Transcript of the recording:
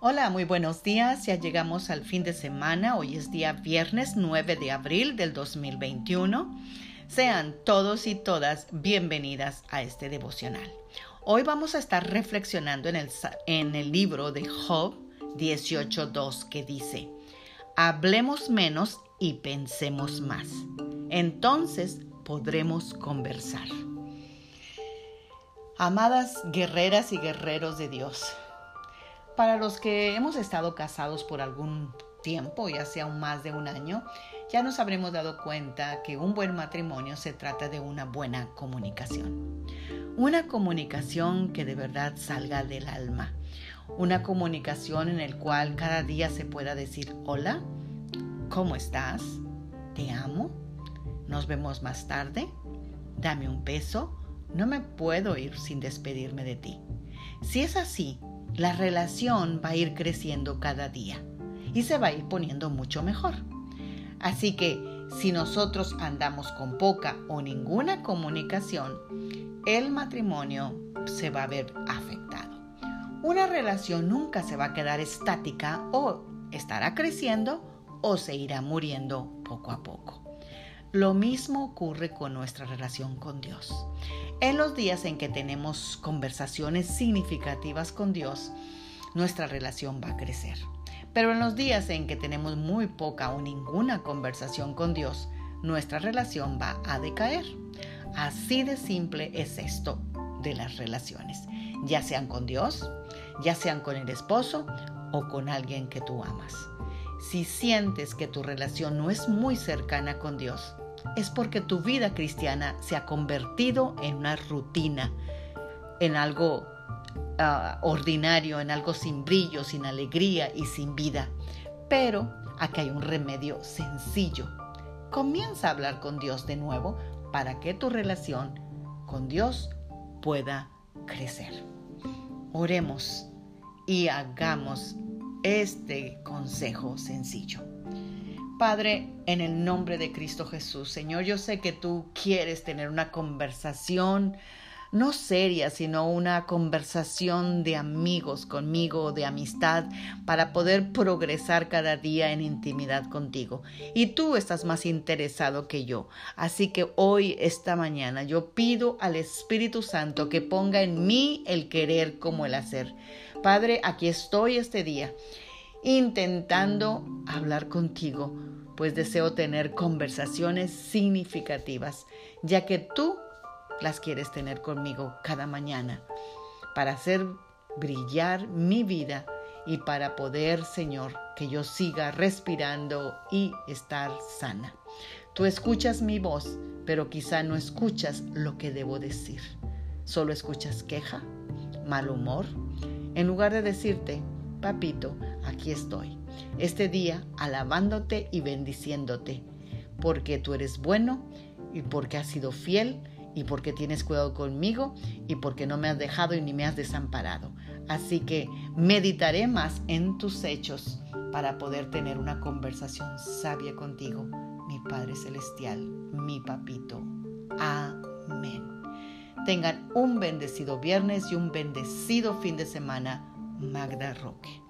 Hola, muy buenos días. Ya llegamos al fin de semana. Hoy es día viernes 9 de abril del 2021. Sean todos y todas bienvenidas a este devocional. Hoy vamos a estar reflexionando en el, en el libro de Job 18.2 que dice, hablemos menos y pensemos más. Entonces podremos conversar. Amadas guerreras y guerreros de Dios, para los que hemos estado casados por algún tiempo, ya sea un más de un año, ya nos habremos dado cuenta que un buen matrimonio se trata de una buena comunicación. Una comunicación que de verdad salga del alma. Una comunicación en el cual cada día se pueda decir, hola, ¿cómo estás? ¿Te amo? ¿Nos vemos más tarde? Dame un beso. No me puedo ir sin despedirme de ti. Si es así, la relación va a ir creciendo cada día y se va a ir poniendo mucho mejor. Así que si nosotros andamos con poca o ninguna comunicación, el matrimonio se va a ver afectado. Una relación nunca se va a quedar estática o estará creciendo o se irá muriendo poco a poco. Lo mismo ocurre con nuestra relación con Dios. En los días en que tenemos conversaciones significativas con Dios, nuestra relación va a crecer. Pero en los días en que tenemos muy poca o ninguna conversación con Dios, nuestra relación va a decaer. Así de simple es esto de las relaciones, ya sean con Dios, ya sean con el esposo o con alguien que tú amas. Si sientes que tu relación no es muy cercana con Dios, es porque tu vida cristiana se ha convertido en una rutina, en algo ah, ordinario, en algo sin brillo, sin alegría y sin vida. Pero aquí hay un remedio sencillo. Comienza a hablar con Dios de nuevo para que tu relación con Dios pueda crecer. Oremos y hagamos este consejo sencillo. Padre, en el nombre de Cristo Jesús, Señor, yo sé que tú quieres tener una conversación no seria, sino una conversación de amigos conmigo, de amistad, para poder progresar cada día en intimidad contigo. Y tú estás más interesado que yo. Así que hoy, esta mañana, yo pido al Espíritu Santo que ponga en mí el querer como el hacer. Padre, aquí estoy este día intentando hablar contigo, pues deseo tener conversaciones significativas, ya que tú las quieres tener conmigo cada mañana, para hacer brillar mi vida y para poder, Señor, que yo siga respirando y estar sana. Tú escuchas mi voz, pero quizá no escuchas lo que debo decir. Solo escuchas queja, mal humor, en lugar de decirte, papito, aquí estoy. Este día alabándote y bendiciéndote, porque tú eres bueno y porque has sido fiel y porque tienes cuidado conmigo y porque no me has dejado y ni me has desamparado. Así que meditaré más en tus hechos para poder tener una conversación sabia contigo, mi Padre Celestial, mi papito. Amén. Tengan un bendecido viernes y un bendecido fin de semana. Magda Roque.